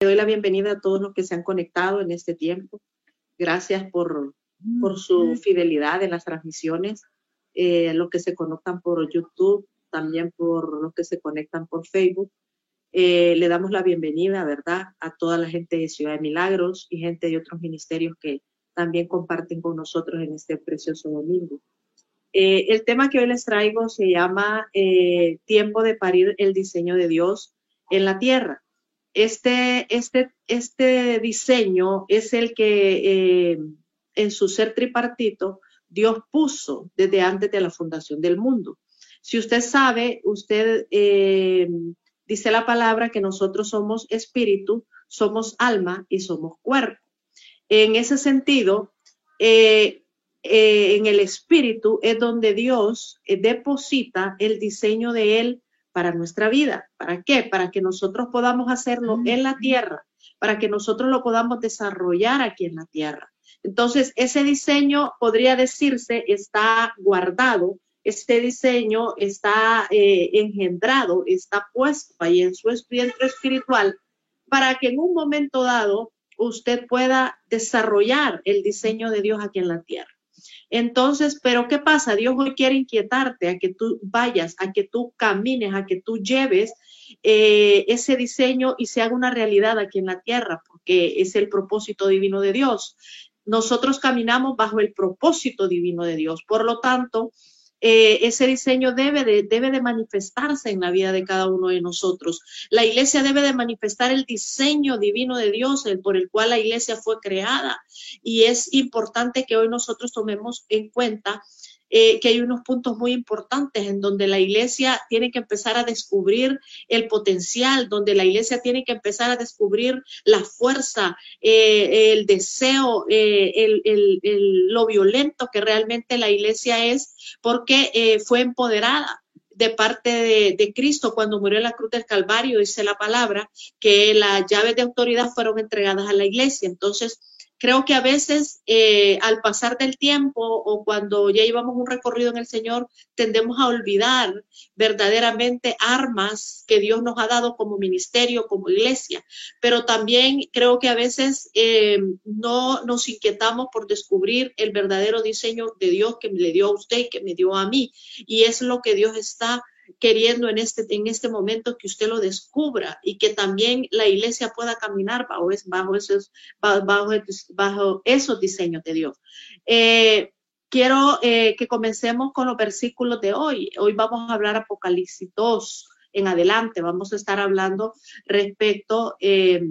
Le doy la bienvenida a todos los que se han conectado en este tiempo. Gracias por, por su fidelidad en las transmisiones, eh, los que se conectan por YouTube, también por los que se conectan por Facebook. Eh, le damos la bienvenida, ¿verdad?, a toda la gente de Ciudad de Milagros y gente de otros ministerios que también comparten con nosotros en este precioso domingo. Eh, el tema que hoy les traigo se llama eh, Tiempo de parir el diseño de Dios en la tierra. Este, este, este diseño es el que eh, en su ser tripartito Dios puso desde antes de la fundación del mundo. Si usted sabe, usted dice la palabra que nosotros somos espíritu, somos alma y somos cuerpo. En ese sentido, eh, en el espíritu es donde Dios eh, deposita el diseño de Él para nuestra vida. ¿Para qué? Para que nosotros podamos hacerlo en la tierra, para que nosotros lo podamos desarrollar aquí en la tierra. Entonces, ese diseño podría decirse está guardado, este diseño está eh, engendrado, está puesto ahí en su espíritu espiritual para que en un momento dado usted pueda desarrollar el diseño de Dios aquí en la tierra. Entonces, pero ¿qué pasa? Dios hoy quiere inquietarte a que tú vayas, a que tú camines, a que tú lleves eh, ese diseño y se haga una realidad aquí en la tierra, porque es el propósito divino de Dios. Nosotros caminamos bajo el propósito divino de Dios. Por lo tanto, eh, ese diseño debe de, debe de manifestarse en la vida de cada uno de nosotros. La iglesia debe de manifestar el diseño divino de Dios el, por el cual la iglesia fue creada. Y es importante que hoy nosotros tomemos en cuenta eh, que hay unos puntos muy importantes en donde la iglesia tiene que empezar a descubrir el potencial, donde la iglesia tiene que empezar a descubrir la fuerza, eh, el deseo, eh, lo violento que realmente la iglesia es, porque fue empoderada de parte de, de, Cristo cuando murió en la cruz del Calvario, dice la palabra, que las llaves de autoridad fueron entregadas a la iglesia. Entonces, Creo que a veces eh, al pasar del tiempo o cuando ya llevamos un recorrido en el Señor, tendemos a olvidar verdaderamente armas que Dios nos ha dado como ministerio, como iglesia. Pero también creo que a veces eh, no nos inquietamos por descubrir el verdadero diseño de Dios que le dio a usted y que me dio a mí. Y es lo que Dios está queriendo en este, en este momento que usted lo descubra y que también la iglesia pueda caminar bajo, bajo, esos, bajo, bajo esos diseños de Dios. Eh, quiero eh, que comencemos con los versículos de hoy. Hoy vamos a hablar Apocalipsis 2 en adelante. Vamos a estar hablando respecto eh,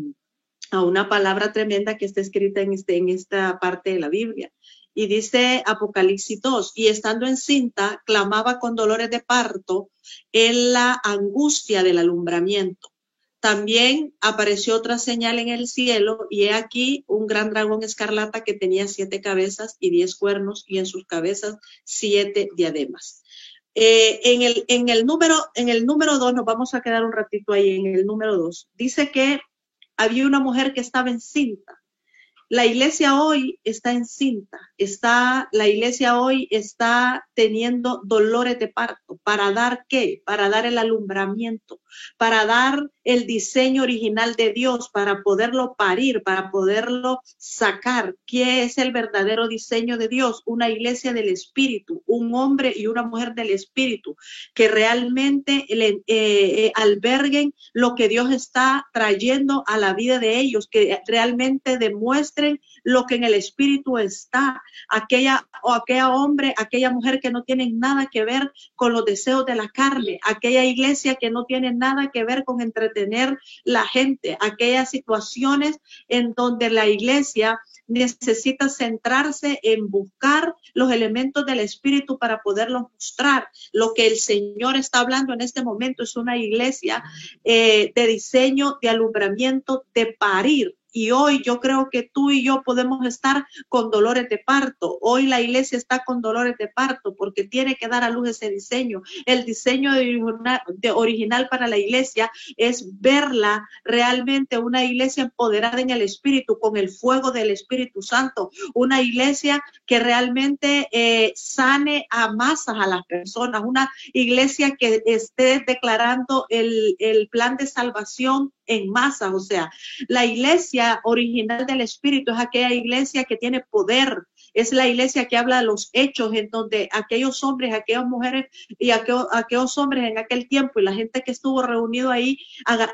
a una palabra tremenda que está escrita en, este, en esta parte de la Biblia. Y dice Apocalipsis 2, y estando encinta, clamaba con dolores de parto en la angustia del alumbramiento. También apareció otra señal en el cielo, y he aquí un gran dragón escarlata que tenía siete cabezas y diez cuernos, y en sus cabezas siete diademas. Eh, en, el, número, en el número dos, nos vamos a quedar un ratito ahí, en el número dos, dice que había una mujer que estaba encinta la iglesia hoy está encinta, está, la iglesia hoy está teniendo dolores de parto. ¿Para dar qué? Para dar el alumbramiento, para dar el diseño original de Dios, para poderlo parir, para poderlo sacar. ¿Qué es el verdadero diseño de Dios? Una iglesia del Espíritu, un hombre y una mujer del Espíritu, que realmente eh, eh, alberguen lo que Dios está trayendo a la vida de ellos, que realmente demuestren lo que en el Espíritu está. Aquella o aquella hombre, aquella mujer que no tienen nada que ver con los deseos de la carne, aquella iglesia que no tiene nada que ver con entretener la gente, aquellas situaciones en donde la iglesia necesita centrarse en buscar los elementos del Espíritu para poderlos mostrar. Lo que el Señor está hablando en este momento es una iglesia eh, de diseño, de alumbramiento, de parir, y hoy yo creo que tú y yo podemos estar con dolores de parto. Hoy la iglesia está con dolores de parto porque tiene que dar a luz ese diseño. El diseño de original para la iglesia es verla realmente una iglesia empoderada en el Espíritu, con el fuego del Espíritu Santo. Una iglesia que realmente eh, sane a masas a las personas. Una iglesia que esté declarando el, el plan de salvación en masa. O sea, la iglesia original del Espíritu es aquella iglesia que tiene poder, es la iglesia que habla de los hechos en donde aquellos hombres, aquellas mujeres y aquellos, hombres en aquel tiempo y la gente que estuvo reunido ahí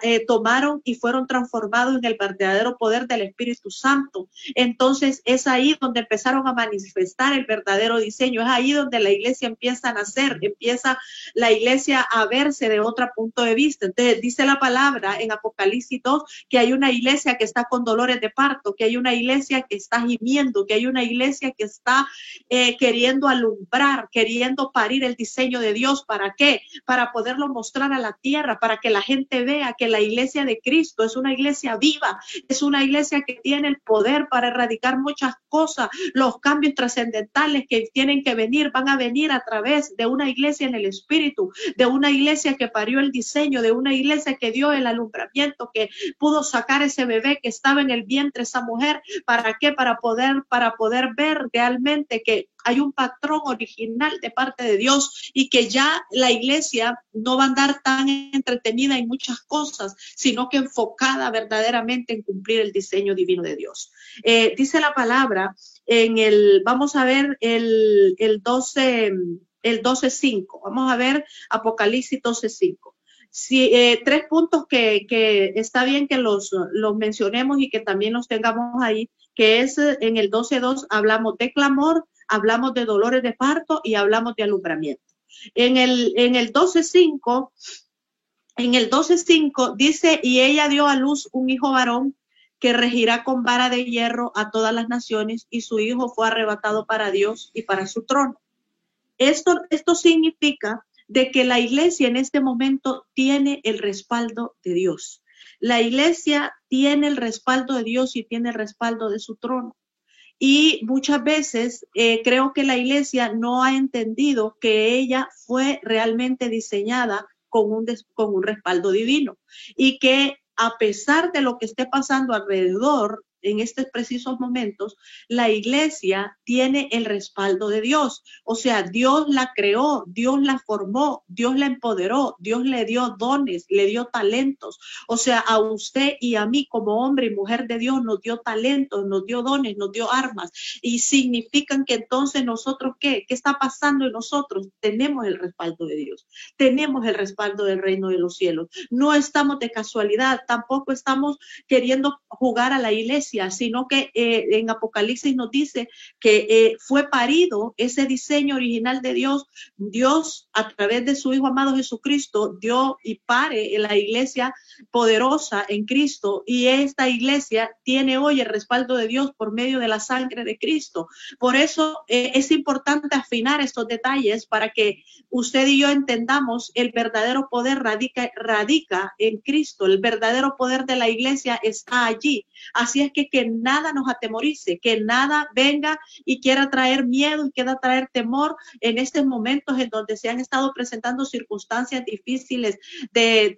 eh, tomaron y fueron transformados en el verdadero poder del Espíritu Santo. Entonces es ahí donde empezaron a manifestar el verdadero diseño, es ahí donde la iglesia empieza a nacer, empieza la iglesia a verse de otro punto de vista. Entonces dice la palabra en Apocalipsis 2 que hay una iglesia que está con dolores de parto, que hay una iglesia que está gimiendo, que hay una iglesia que está eh, queriendo alumbrar, queriendo parir el diseño de Dios. ¿Para qué? Para poderlo mostrar a la tierra, para que la gente vea que la iglesia de Cristo es una iglesia viva, es una iglesia que tiene el poder para erradicar muchas cosas. Los cambios trascendentales que tienen que venir van a venir a través de una iglesia en el Espíritu, de una iglesia que parió el diseño, de una iglesia que dio el alumbramiento, que pudo sacar ese bebé que estaba en el vientre, esa mujer. ¿Para qué? Para poder, para poder ver realmente que hay un patrón original de parte de Dios y que ya la iglesia no va a andar tan entretenida en muchas cosas, sino que enfocada verdaderamente en cumplir el diseño divino de Dios. Eh, dice la palabra en el, vamos a ver el, el 12, el 12.5, vamos a ver Apocalipsis 12.5. Sí, eh, tres puntos que, que, está bien que los, los mencionemos y que también los tengamos ahí que es eh, en el 12.2 hablamos de clamor, hablamos de dolores de parto y hablamos de alumbramiento. En el, en el 12.5, en el 12.5 dice, y ella dio a luz un hijo varón que regirá con vara de hierro a todas las naciones y su hijo fue arrebatado para Dios y para su trono. Esto, esto significa de que la iglesia en este momento tiene el respaldo de Dios. La iglesia tiene el respaldo de Dios y tiene el respaldo de su trono. Y muchas veces eh, creo que la iglesia no ha entendido que ella fue realmente diseñada con un, con un respaldo divino y que a pesar de lo que esté pasando alrededor, en estos precisos momentos, la iglesia tiene el respaldo de Dios. O sea, Dios la creó, Dios la formó, Dios la empoderó, Dios le dio dones, le dio talentos. O sea, a usted y a mí como hombre y mujer de Dios nos dio talentos, nos dio dones, nos dio armas. Y significan que entonces nosotros, ¿qué? ¿Qué está pasando en nosotros? Tenemos el respaldo de Dios, tenemos el respaldo del reino de los cielos. No estamos de casualidad, tampoco estamos queriendo jugar a la iglesia sino que eh, en Apocalipsis nos dice que eh, fue parido ese diseño original de Dios. Dios, a través de su Hijo amado Jesucristo, dio y pare en la iglesia poderosa en Cristo. Y esta iglesia tiene hoy el respaldo de Dios por medio de la sangre de Cristo. Por eso eh, es importante afinar estos detalles para que usted y yo entendamos el verdadero poder radica, radica en Cristo. El verdadero poder de la iglesia está allí. Así es que que, nada nos atemorice, que nada venga y quiera traer miedo y quiera traer temor en estos momentos en donde se han estado presentando circunstancias difíciles de,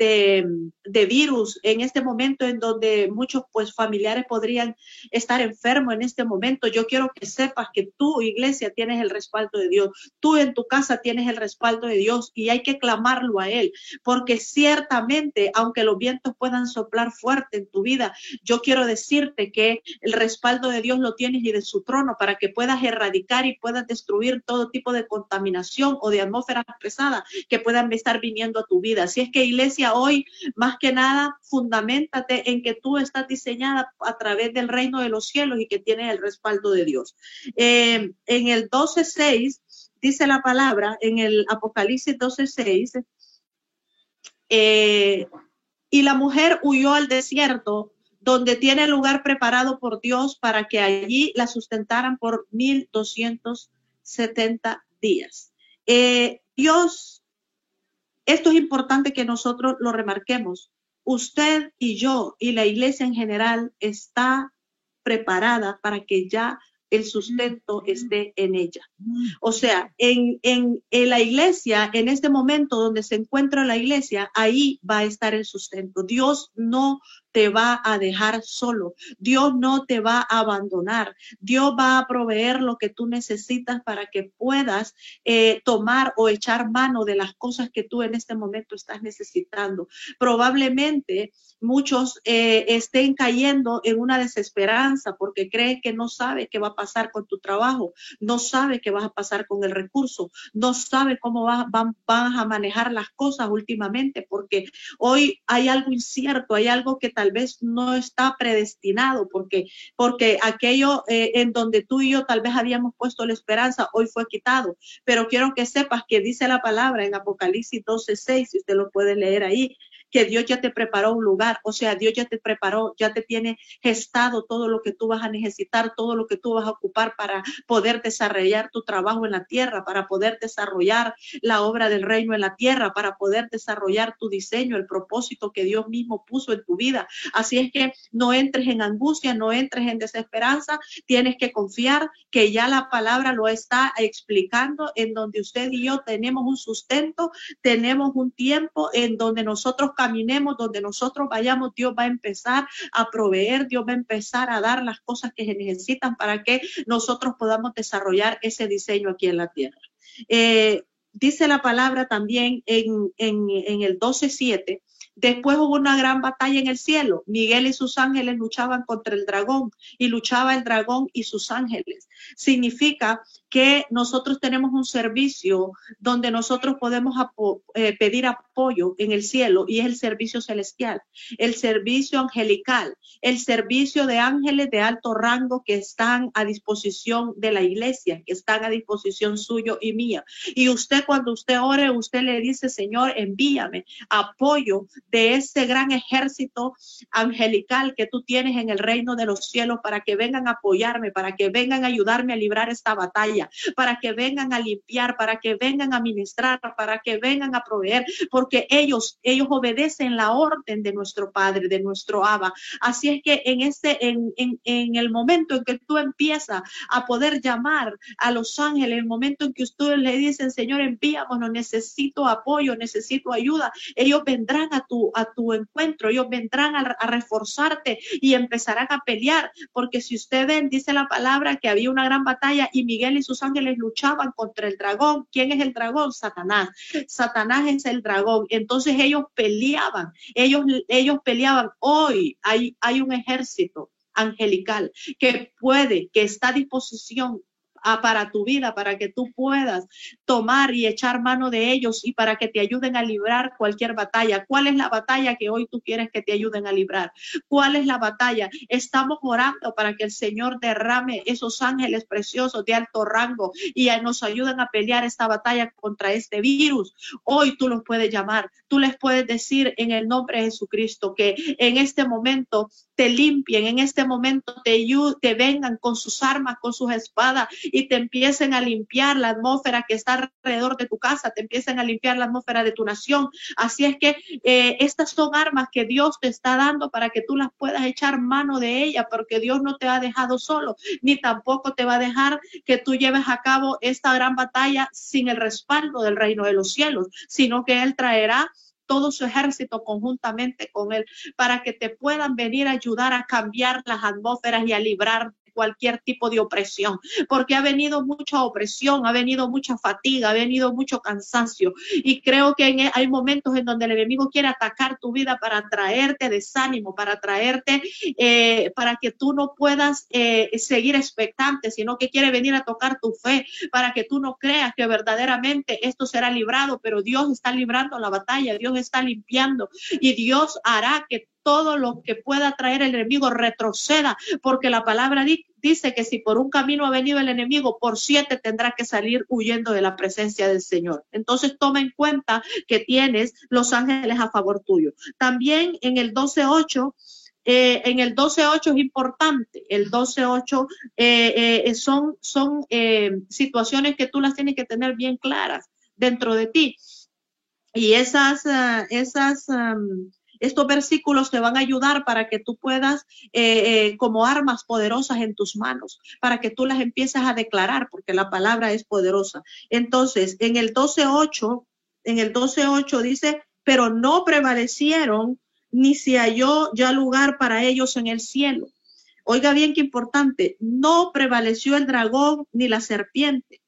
de, virus, en este momento en donde muchos pues familiares podrían estar enfermos en este momento. Yo quiero que sepas que tú, iglesia, tienes el respaldo de Dios. Tú en tu casa tienes el respaldo de Dios y hay que clamarlo a Él, porque ciertamente, aunque los vientos puedan soplar fuerte en tu vida, yo quiero decirte que el respaldo de Dios lo tienes y de su trono para que puedas erradicar y puedas destruir todo tipo de contaminación o de atmósfera pesada que puedan estar viniendo a tu vida. Así es que iglesia, hoy más que nada, fundamentate en que tú estás diseñada a través del reino de los cielos y que tienes el respaldo de Dios. Eh, en el 12.6 dice la palabra, en el Apocalipsis 12.6, eh, y la mujer huyó al desierto donde tiene lugar preparado por Dios para que allí la sustentaran por 1270 días. Eh, Dios, esto es importante que nosotros lo remarquemos. Usted y yo y la iglesia en general está preparada para que ya el sustento esté en ella. O sea, en, en, la iglesia, en este momento donde se encuentra la iglesia, ahí va a estar el sustento. Dios no te va a dejar solo. Dios no te va a abandonar. Dios va a proveer lo que tú necesitas para que puedas eh, tomar o echar mano de las cosas que tú en este momento estás necesitando. Probablemente muchos eh, estén cayendo en una desesperanza porque creen que no sabe qué va a pasar con tu trabajo, no sabe qué va a pasar con el recurso, no sabe cómo va, van, van a manejar las cosas últimamente, porque hoy hay algo incierto, hay algo que tal vez no está predestinado, porque, porque aquello eh, en donde tú y yo tal vez habíamos puesto la esperanza, hoy fue quitado. Pero quiero que sepas que dice la palabra en Apocalipsis 12, 6, si usted lo puede leer ahí, que Dios ya te preparó un lugar, o sea, Dios ya te preparó, ya te tiene gestado todo lo que tú vas a necesitar, todo lo que tú vas a ocupar para poder desarrollar tu trabajo en la tierra, para poder desarrollar la obra del reino en la tierra, para poder desarrollar tu diseño, el propósito que Dios mismo puso en tu vida. Así es que no entres en angustia, no entres en desesperanza, tienes que confiar que ya la palabra lo está explicando en donde usted y yo tenemos un sustento, tenemos un tiempo en donde nosotros caminemos, donde nosotros vayamos, Dios va a empezar a proveer, Dios va a empezar a dar las cosas que se necesitan para que nosotros podamos desarrollar ese diseño aquí en la tierra. Eh, dice la palabra también en, en, en el 12.7 Después hubo una gran batalla en el cielo. Miguel y sus ángeles luchaban contra el dragón y luchaba el dragón y sus ángeles. Significa que nosotros tenemos un servicio donde nosotros podemos eh, pedir apoyo en el cielo y es el servicio celestial, el servicio angelical, el servicio de ángeles de alto rango que están a disposición de la iglesia, que están a disposición suyo y mía. Y usted cuando usted ore, usted le dice, Señor, envíame apoyo de ese gran ejército angelical que tú tienes en el reino de los cielos para que vengan a apoyarme, para que vengan a ayudarme a librar esta batalla, para que vengan a limpiar, para que vengan a ministrar, para que vengan a proveer, porque ellos, ellos obedecen la orden de nuestro Padre, de nuestro Abba. Así es que en este, en, en, en el momento en que tú empiezas a poder llamar a los ángeles, el momento en que ustedes le dicen, Señor, envíamonos, necesito apoyo, necesito ayuda, ellos vendrán a tu a tu encuentro, ellos vendrán a, reforzarte y empezarán a pelear, porque si ustedes dice la palabra que había una gran batalla y Miguel y ángeles luchaban contra el dragón. ¿Quién es el dragón? Satanás. Satanás es el dragón. Entonces ellos peleaban, ellos, ellos peleaban. Hoy hay, hay un ejército angelical que puede, que está a disposición para tu vida, para que tú puedas tomar y echar mano de ellos y para que te ayuden a librar cualquier batalla. ¿Cuál es la batalla que hoy tú quieres que te ayuden a librar? ¿Cuál es la batalla? Estamos orando para que el Señor derrame esos ángeles preciosos de alto rango y nos ayuden a pelear esta batalla contra este virus. Hoy tú los puedes llamar, tú les puedes decir en el nombre de Jesucristo que en este momento te limpien, en este momento te, te vengan con sus armas, con sus espadas y te empiecen a limpiar la atmósfera que está alrededor de tu casa, te empiecen a limpiar la atmósfera de tu nación. Así es que eh, estas son armas que Dios te está dando para que tú las puedas echar mano de ella, porque Dios no te ha dejado solo, ni tampoco te va a dejar que tú lleves a cabo esta gran batalla sin el respaldo del reino de los cielos, sino que Él traerá todo su ejército conjuntamente con él, para que te puedan venir a ayudar a cambiar las atmósferas y a librar cualquier tipo de opresión, porque ha venido mucha opresión, ha venido mucha fatiga, ha venido mucho cansancio. Y creo que e, hay momentos en donde el enemigo quiere atacar tu vida para traerte desánimo, para traerte, eh, para que tú no puedas eh, seguir expectante, sino que quiere venir a tocar tu fe, para que tú no creas que verdaderamente esto será librado, pero Dios está librando la batalla, Dios está limpiando y Dios hará que todo lo que pueda traer el enemigo retroceda, porque la palabra dice que si por un camino ha venido el enemigo, por siete tendrá que salir huyendo de la presencia del Señor. Entonces toma en cuenta que tienes los ángeles a favor tuyo. También en el 12.8 eh, en el 12.8 es importante. El 12.8 eh, eh, son, son situaciones que tú las tienes que tener bien claras dentro de ti. Y esas, ah, esas estos versículos te van a ayudar para que tú puedas, eh, eh, como armas poderosas en tus manos, para que tú las empieces a declarar, porque la palabra es poderosa. Entonces, en el 12.8, en el 12.8 dice, pero no prevalecieron ni se halló ya lugar para ellos en el cielo. Oiga bien qué importante, no prevaleció el dragón ni la serpiente,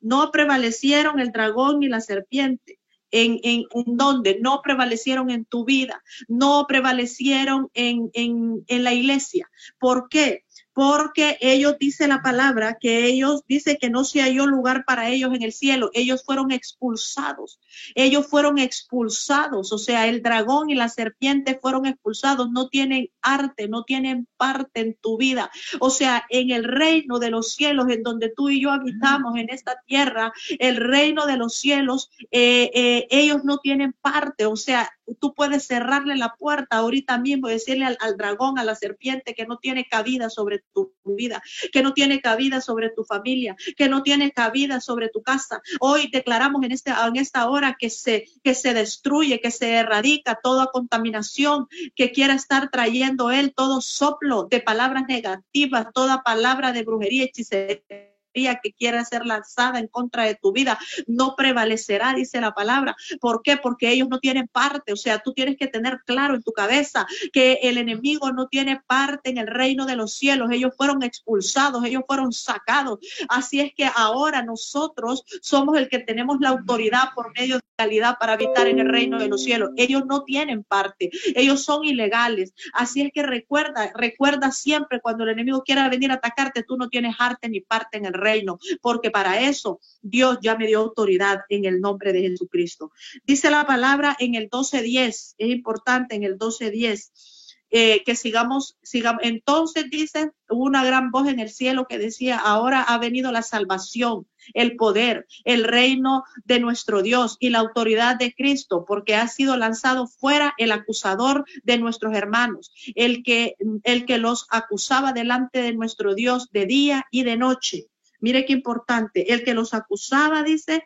no prevalecieron el dragón ni la serpiente. En, en, donde no prevalecieron en tu vida, no prevalecieron en, en, en la iglesia. ¿Por qué? Porque ellos dice la palabra que ellos dice que no se halló lugar para ellos en el cielo, ellos fueron expulsados, ellos fueron expulsados, o sea, el dragón y la serpiente fueron expulsados, no tienen arte, no tienen parte en tu vida, o sea, en el reino de los cielos, en donde tú y yo habitamos, en esta tierra, el reino de los cielos, eh, eh, ellos no tienen parte, o sea, tú puedes cerrarle la puerta ahorita mismo, decirle al, al dragón, a la serpiente que no tiene cabida sobre tu vida, que no tiene cabida sobre tu familia, que no tiene cabida sobre tu casa. Hoy declaramos en, este, en esta hora que se, que se destruye, que se erradica toda contaminación que quiera estar trayendo él, todo soplo de palabras negativas, toda palabra de brujería, hechicería que quiera ser lanzada en contra de tu vida no prevalecerá, dice la palabra. ¿Por qué? Porque ellos no tienen parte. O sea, tú tienes que tener claro en tu cabeza que el enemigo no tiene parte en el reino de los cielos. Ellos fueron expulsados, ellos fueron sacados. Así es que ahora nosotros somos el que tenemos la autoridad por medio de para habitar en el reino de los cielos. Ellos no tienen parte, ellos son ilegales. Así es que recuerda, recuerda siempre cuando el enemigo quiera venir a atacarte, tú no tienes arte ni parte en el reino, porque para eso Dios ya me dio autoridad en el nombre de Jesucristo. Dice la palabra en el 12.10, es importante en el 12.10. Eh, que sigamos, sigamos. Entonces dice, una gran voz en el cielo que decía, ahora ha venido la salvación, el poder, el reino de nuestro Dios y la autoridad de Cristo, porque ha sido lanzado fuera el acusador de nuestros hermanos, el que, el que los acusaba delante de nuestro Dios de día y de noche. Mire qué importante. El que los acusaba, dice,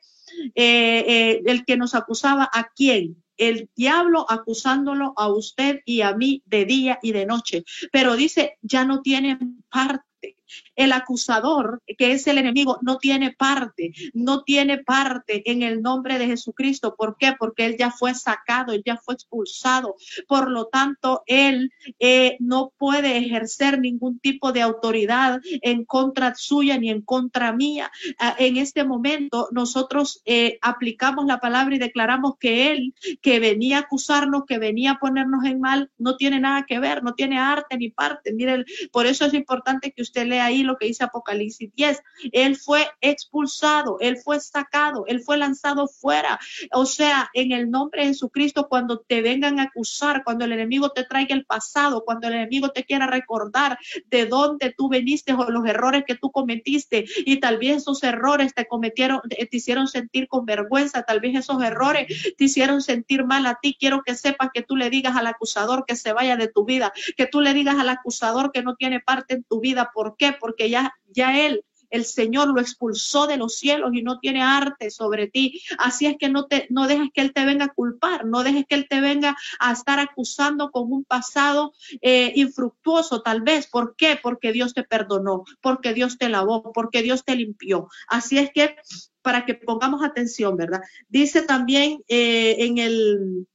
eh, eh, el que nos acusaba a quién? El diablo acusándolo a usted y a mí de día y de noche. Pero dice, ya no tienen parte el acusador, que es el enemigo, no tiene parte, no tiene parte en el nombre de Jesucristo. ¿Por qué? Porque él ya fue sacado, él ya fue expulsado. Por lo tanto, él eh, no puede ejercer ningún tipo de autoridad en contra suya ni en contra mía. Ah, en este momento, nosotros eh, aplicamos la palabra y declaramos que él, que venía a acusarnos, que venía a ponernos en mal, no tiene nada que ver, no tiene arte ni parte. Miren, por eso es importante que usted lea ahí lo que dice Apocalipsis 10. Él fue expulsado, él fue sacado, él fue lanzado fuera. O sea, en el nombre de Jesucristo, cuando te vengan a acusar, cuando el enemigo te traiga el pasado, cuando el enemigo te quiera recordar de dónde tú veniste o los errores que tú cometiste y tal vez esos errores te cometieron, te hicieron sentir con vergüenza, tal vez esos errores te hicieron sentir mal a ti. Quiero que sepas que tú le digas al acusador que se vaya de tu vida, que tú le digas al acusador que no tiene parte en tu vida. ¿Por qué? Porque ya, ya él el Señor lo expulsó de los cielos y no tiene arte sobre ti. Así es que no te no dejes que él te venga a culpar, no dejes que él te venga a estar acusando con un pasado eh, infructuoso tal vez. ¿Por qué? Porque Dios te perdonó, porque Dios te lavó, porque Dios te limpió. Así es que para que pongamos atención, ¿verdad? Dice también eh, en el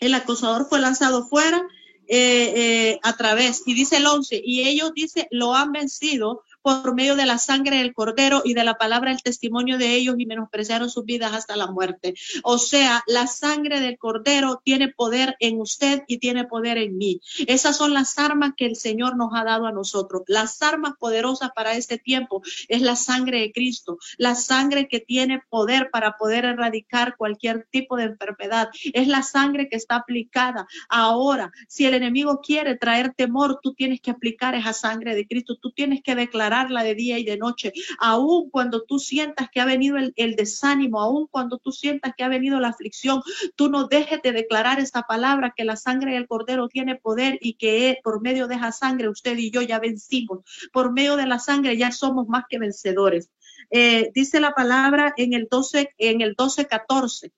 el acosador fue lanzado fuera eh, a través, y dice el 11, y ellos dice, lo han vencido por medio de la sangre del cordero y de la palabra del testimonio de ellos y menospreciaron sus vidas hasta la muerte. O sea, la sangre del cordero tiene poder en usted y tiene poder en mí. Esas son las armas que el Señor nos ha dado a nosotros. Las armas poderosas para este tiempo es la sangre de Cristo, la sangre que tiene poder para poder erradicar cualquier tipo de enfermedad. Es la sangre que está aplicada. Ahora, si el enemigo quiere traer temor, tú tienes que aplicar esa sangre de Cristo, tú tienes que declarar de día y de noche, aun cuando tú sientas que ha venido el, desánimo, aun cuando tú sientas que ha venido la aflicción, tú no dejes de declarar esta palabra que la sangre del cordero tiene poder y que por medio de esa sangre usted y yo ya vencimos, por medio de la sangre ya somos más que vencedores. Eh, dice la palabra en el 12, en el 12, 14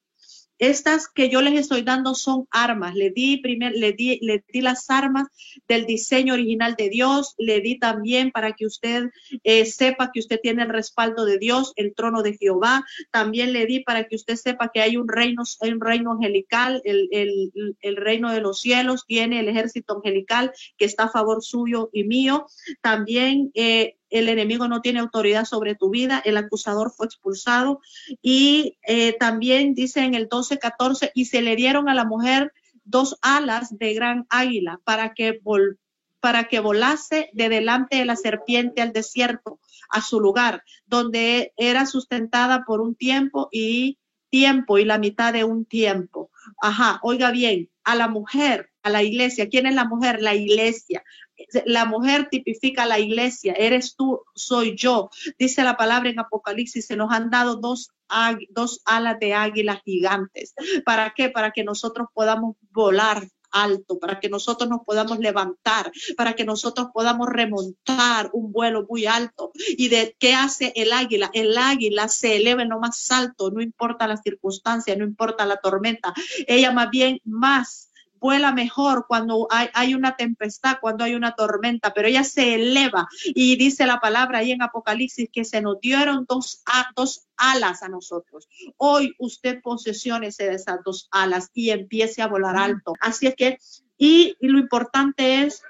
estas que yo les estoy dando son armas. Le di, primer, le di, le di las armas del diseño original de Dios. Le di también para que usted eh, sepa que usted tiene el respaldo de Dios, el trono de Jehová. También le di para que usted sepa que hay un reino, un reino angelical, el, el, el reino de los cielos, tiene el ejército angelical que está a favor suyo y mío. También eh, el enemigo no tiene autoridad sobre tu vida, el acusador fue expulsado y eh, también dice en el 12-14, y se le dieron a la mujer dos alas de gran águila para que, para que volase de delante de la serpiente al desierto, a su lugar, donde era sustentada por un tiempo y tiempo y la mitad de un tiempo. Ajá, oiga bien, a la mujer, a la iglesia. ¿Quién es la mujer? La iglesia. La mujer tipifica la iglesia. Eres tú, soy yo. Dice la palabra en Apocalipsis, se nos han dado dos, dos alas de águilas gigantes. ¿Para qué? Para que nosotros podamos volar alto, para que nosotros nos podamos levantar, para que nosotros podamos remontar un vuelo muy alto. ¿Y de qué hace el águila? El águila se eleva en lo más alto, no importa la circunstancia, no importa la tormenta. Ella más bien más vuela mejor cuando hay, una tempestad, cuando hay una tormenta, pero ella se eleva y dice la palabra ahí en Apocalipsis que se nos dieron dos, dos alas a nosotros. Hoy usted posesione de esas dos alas y empiece a volar alto. Así es que, y, lo importante es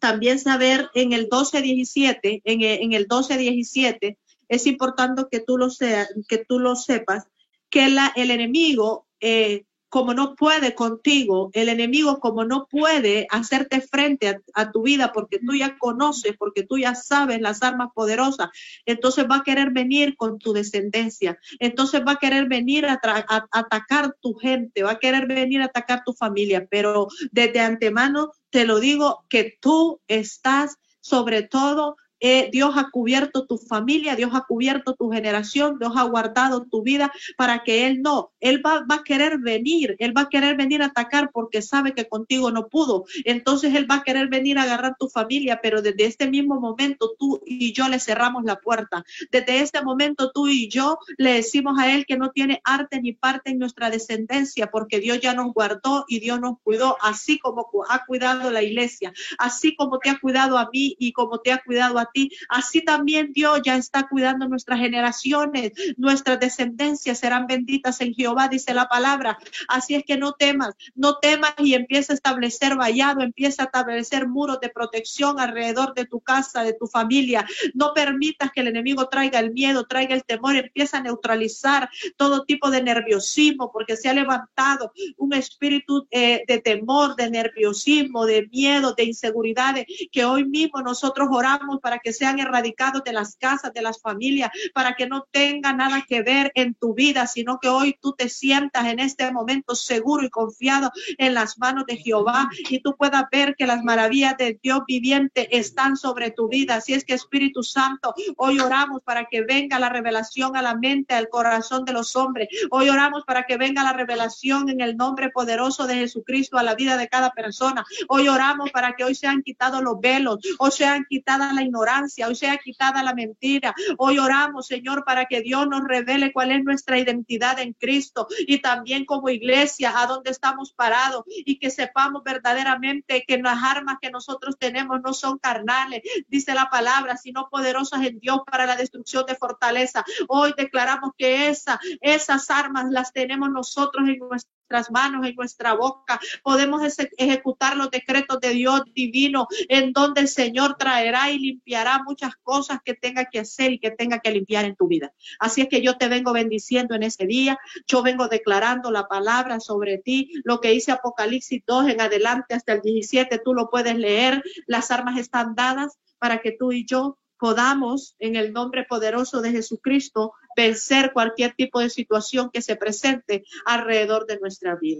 también saber en el 12-17, en, en, el 12-17, es importante que tú lo, sea, que tú lo sepas, que la, el enemigo eh, como no puede contigo, el enemigo como no puede hacerte frente a, tu vida porque tú ya conoces, porque tú ya sabes las armas poderosas, entonces va a querer venir con tu descendencia, entonces va a querer venir a, a atacar tu gente, va a querer venir a atacar tu familia, pero desde antemano te lo digo que tú estás sobre todo eh, Dios ha cubierto tu familia, Dios ha cubierto tu generación, Dios ha guardado tu vida para que Él no, Él va, va, a querer venir, Él va a querer venir a atacar porque sabe que contigo no pudo. Entonces Él va a querer venir a agarrar tu familia, pero desde este mismo momento tú y yo le cerramos la puerta. Desde este momento tú y yo le decimos a Él que no tiene arte ni parte en nuestra descendencia porque Dios ya nos guardó y Dios nos cuidó, así como ha cuidado la iglesia, así como te ha cuidado a mí y como te ha cuidado a Así también Dios ya está cuidando nuestras generaciones, nuestras descendencias serán benditas en Jehová, dice la palabra. Así es que no temas, no temas y empieza a establecer vallado, empieza a establecer muros de protección alrededor de tu casa, de tu familia. No permitas que el enemigo traiga el miedo, traiga el temor, empieza a neutralizar todo tipo de nerviosismo, porque se ha levantado un espíritu eh, de temor, de nerviosismo, de miedo, de inseguridad, que hoy mismo nosotros oramos para que sean erradicados de las casas, de las familias, para que no tenga nada que ver en tu vida, sino que hoy tú te sientas en este momento seguro y confiado en las manos de Jehová y tú puedas ver que las maravillas de Dios viviente están sobre tu vida. Así es que Espíritu Santo, hoy oramos para que venga la revelación a la mente, al corazón de los hombres. Hoy oramos para que venga la revelación en el nombre poderoso de Jesucristo a la vida de cada persona. Hoy oramos para que hoy sean quitados los velos, o sean quitada la ignorancia hoy sea quitada la mentira. Hoy oramos, Señor, para que Dios nos revele cuál es nuestra identidad en Cristo y también como iglesia a dónde estamos parados y que sepamos verdaderamente que las armas que nosotros tenemos no son carnales, dice la palabra, sino poderosas en Dios para la destrucción de fortaleza. Hoy declaramos que esa, esas armas las tenemos nosotros en nuestra manos, en nuestra boca. Podemos ejecutar los decretos de Dios divino, en donde el Señor traerá y limpiará muchas cosas que tenga que hacer y que tenga que limpiar en tu vida. Así es que yo te vengo bendiciendo en ese día. Yo vengo declarando la palabra sobre ti. Lo que dice Apocalipsis 2 en adelante hasta el 17, tú lo puedes leer. Las armas están dadas para que tú y yo podamos, en el nombre poderoso de Jesucristo, vencer cualquier tipo de situación que se presente alrededor de nuestra vida.